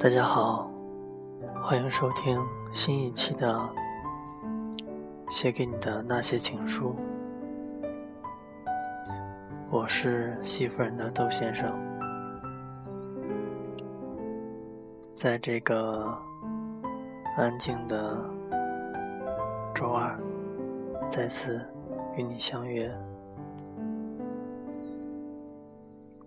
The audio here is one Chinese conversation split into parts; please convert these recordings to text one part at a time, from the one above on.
大家好，欢迎收听新一期的《写给你的那些情书》。我是媳妇人的窦先生，在这个安静的周二，再次与你相约。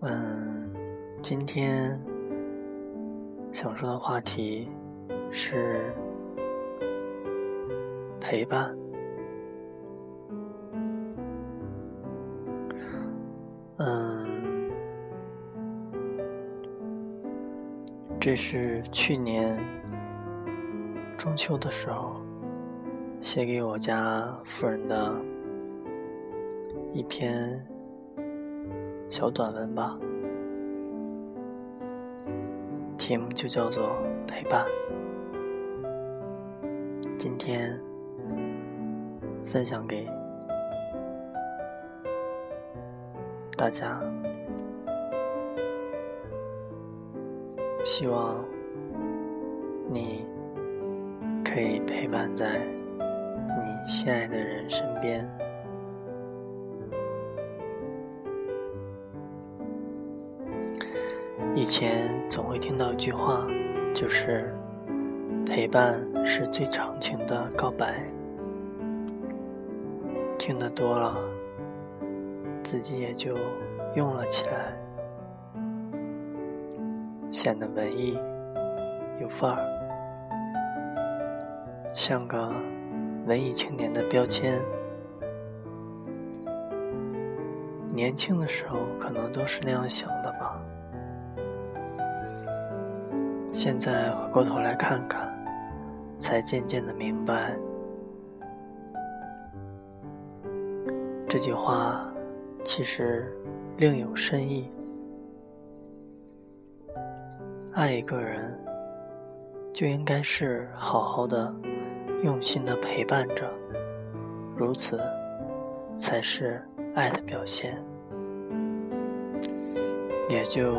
嗯，今天想说的话题是陪伴。嗯，这是去年中秋的时候写给我家夫人的一篇。小短文吧，题目就叫做陪伴。今天分享给大家，希望你可以陪伴在你心爱的人身边。以前总会听到一句话，就是陪伴是最长情的告白。听得多了，自己也就用了起来，显得文艺有范儿，像个文艺青年的标签。年轻的时候可能都是那样想的吧。现在回过头来看看，才渐渐的明白，这句话其实另有深意。爱一个人，就应该是好好的、用心的陪伴着，如此才是爱的表现，也就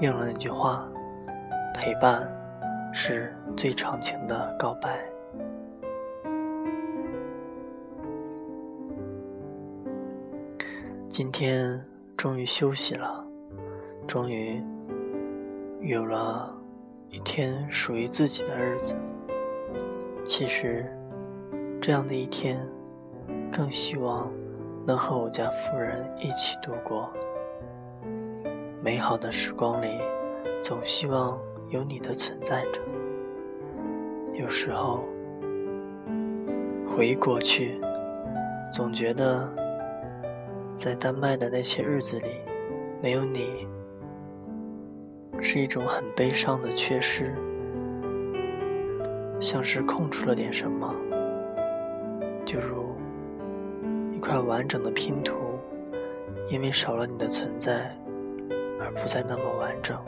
应了那句话。陪伴是最长情的告白。今天终于休息了，终于有了一天属于自己的日子。其实，这样的一天，更希望能和我家夫人一起度过美好的时光里，总希望。有你的存在着，有时候回忆过去，总觉得在丹麦的那些日子里，没有你，是一种很悲伤的缺失，像是空出了点什么，就如一块完整的拼图，因为少了你的存在，而不再那么完整。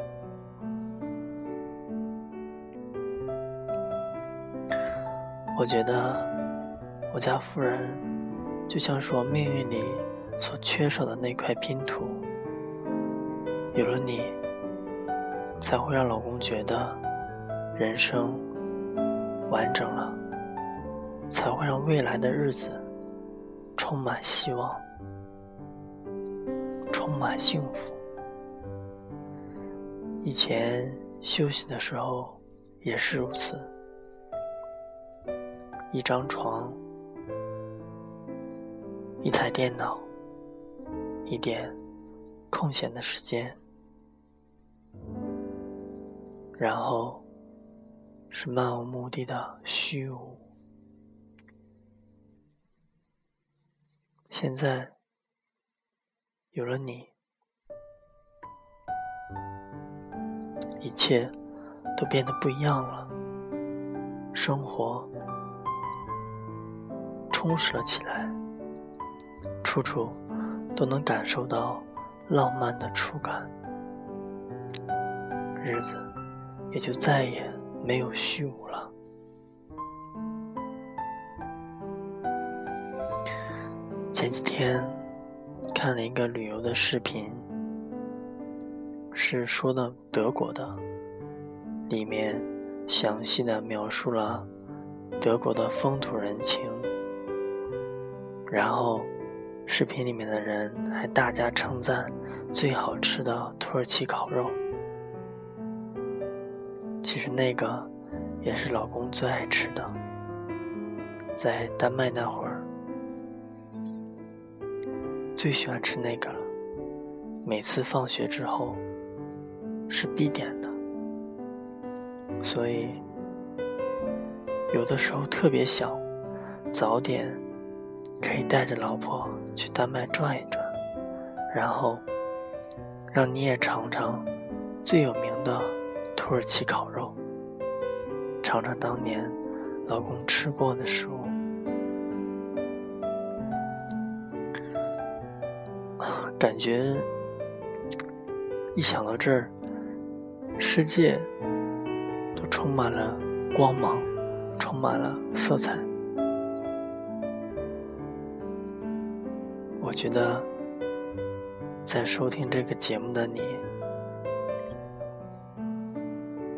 我觉得我家夫人就像是我命运里所缺少的那块拼图，有了你，才会让老公觉得人生完整了，才会让未来的日子充满希望，充满幸福。以前休息的时候也是如此。一张床，一台电脑，一点空闲的时间，然后是漫无目的的虚无。现在有了你，一切都变得不一样了，生活。充实了起来，处处都能感受到浪漫的触感，日子也就再也没有虚无了。前几天看了一个旅游的视频，是说的德国的，里面详细的描述了德国的风土人情，然后视频里面的人还大加称赞最好吃的土耳其烤肉。其实那个也是老公最爱吃的，在丹麦那会儿最喜欢吃那个了，每次放学之后是必点的。所以，有的时候特别想早点可以带着老婆去丹麦转一转，然后让你也尝尝最有名的土耳其烤肉，尝尝当年老公吃过的食物。感觉一想到这儿，世界都。充满了光芒，充满了色彩。我觉得，在收听这个节目的你，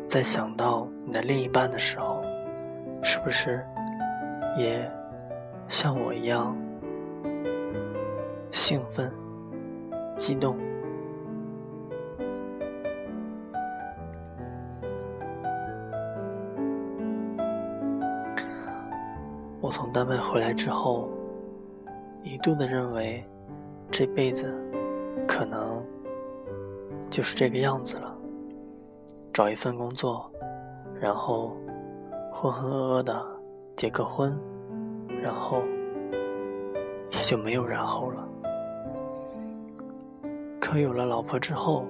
在想到你的另一半的时候，是不是也像我一样兴奋、激动？我从丹麦回来之后，一度的认为，这辈子可能就是这个样子了。找一份工作，然后浑浑噩噩的结个婚，然后也就没有然后了。可有了老婆之后，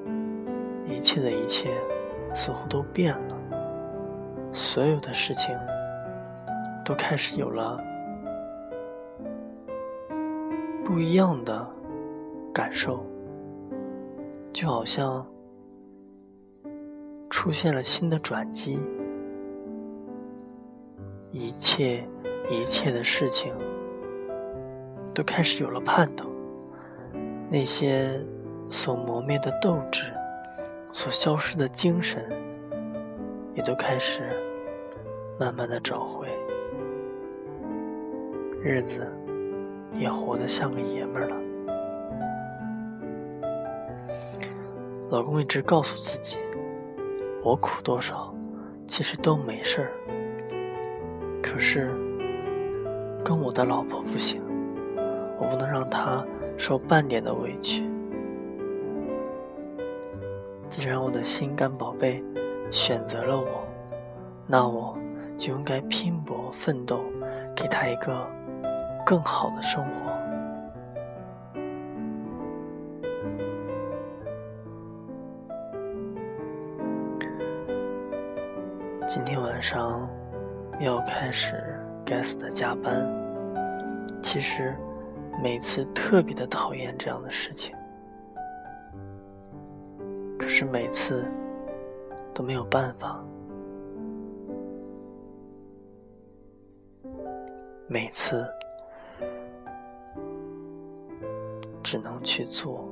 一切的一切似乎都变了，所有的事情。都开始有了不一样的感受，就好像出现了新的转机，一切一切的事情都开始有了盼头，那些所磨灭的斗志，所消失的精神，也都开始慢慢的找回。日子也活得像个爷们儿了。老公一直告诉自己，我苦多少，其实都没事儿。可是，跟我的老婆不行，我不能让她受半点的委屈。既然我的心肝宝贝选择了我，那我就应该拼搏奋斗，给她一个。更好的生活。今天晚上要开始该死的加班。其实每次特别的讨厌这样的事情，可是每次都没有办法。每次。只能去做。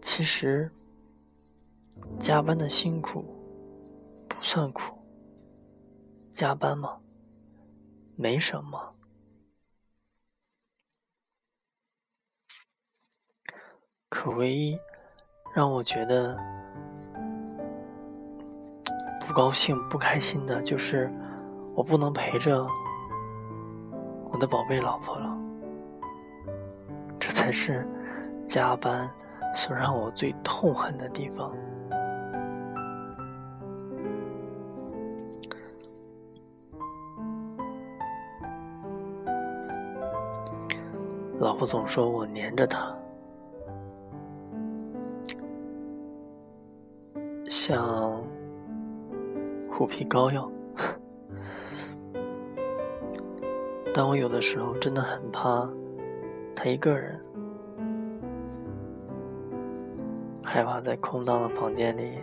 其实，加班的辛苦不算苦。加班嘛，没什么。可唯一让我觉得不高兴、不开心的，就是我不能陪着。我的宝贝老婆了，这才是加班所让我最痛恨的地方。老婆总说我黏着她，像虎皮膏药。但我有的时候真的很怕他一个人，害怕在空荡的房间里，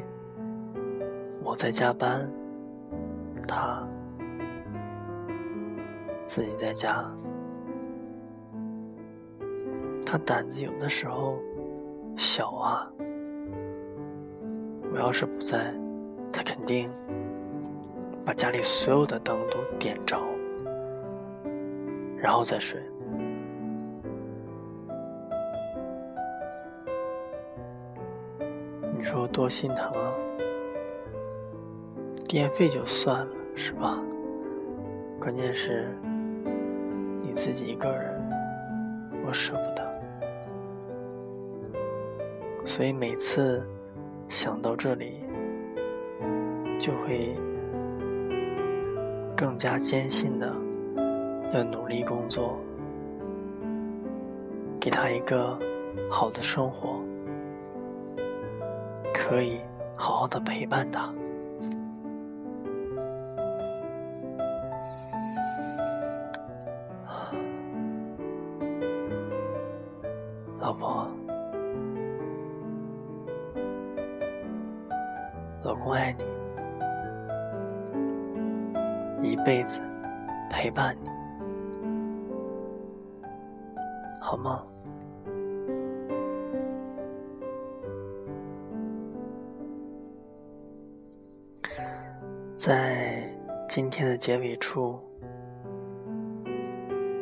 我在加班，他自己在家。他胆子有的时候小啊，我要是不在，他肯定把家里所有的灯都点着，然后再睡。你说多心疼啊！电费就算了，是吧？关键是你自己一个人，我舍不得。所以每次想到这里，就会更加坚信的要努力工作，给他一个好的生活，可以好好的陪伴他。老婆。老公爱你，一辈子陪伴你，好吗？在今天的结尾处，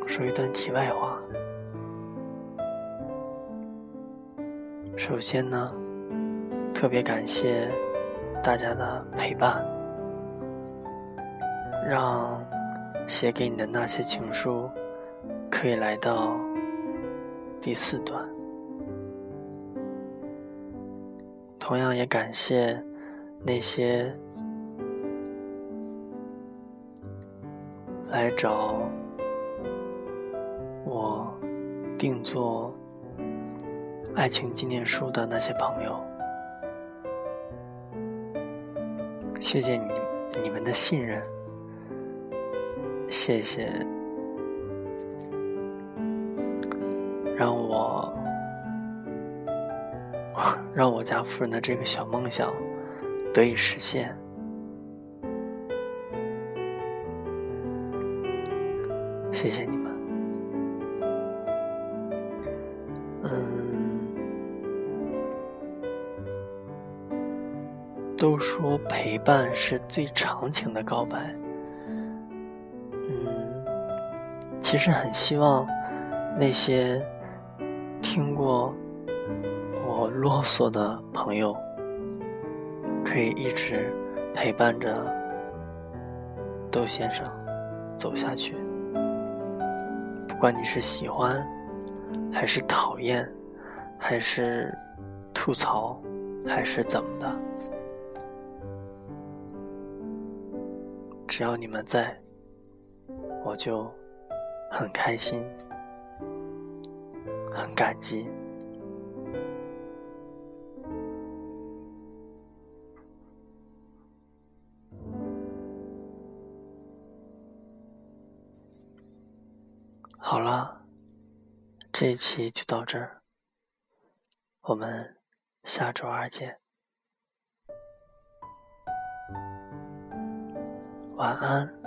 说一段题外话。首先呢，特别感谢。大家的陪伴，让写给你的那些情书可以来到第四段。同样也感谢那些来找我定做爱情纪念书的那些朋友。谢谢你你们的信任，谢谢让我 让我家夫人的这个小梦想得以实现。谢谢你们，嗯。都说陪伴是最长情的告白，嗯，其实很希望那些听过我啰嗦的朋友，可以一直陪伴着窦先生走下去。不管你是喜欢，还是讨厌，还是吐槽，还是怎么的。只要你们在，我就很开心，很感激。好了，这一期就到这儿，我们下周二见。晚安。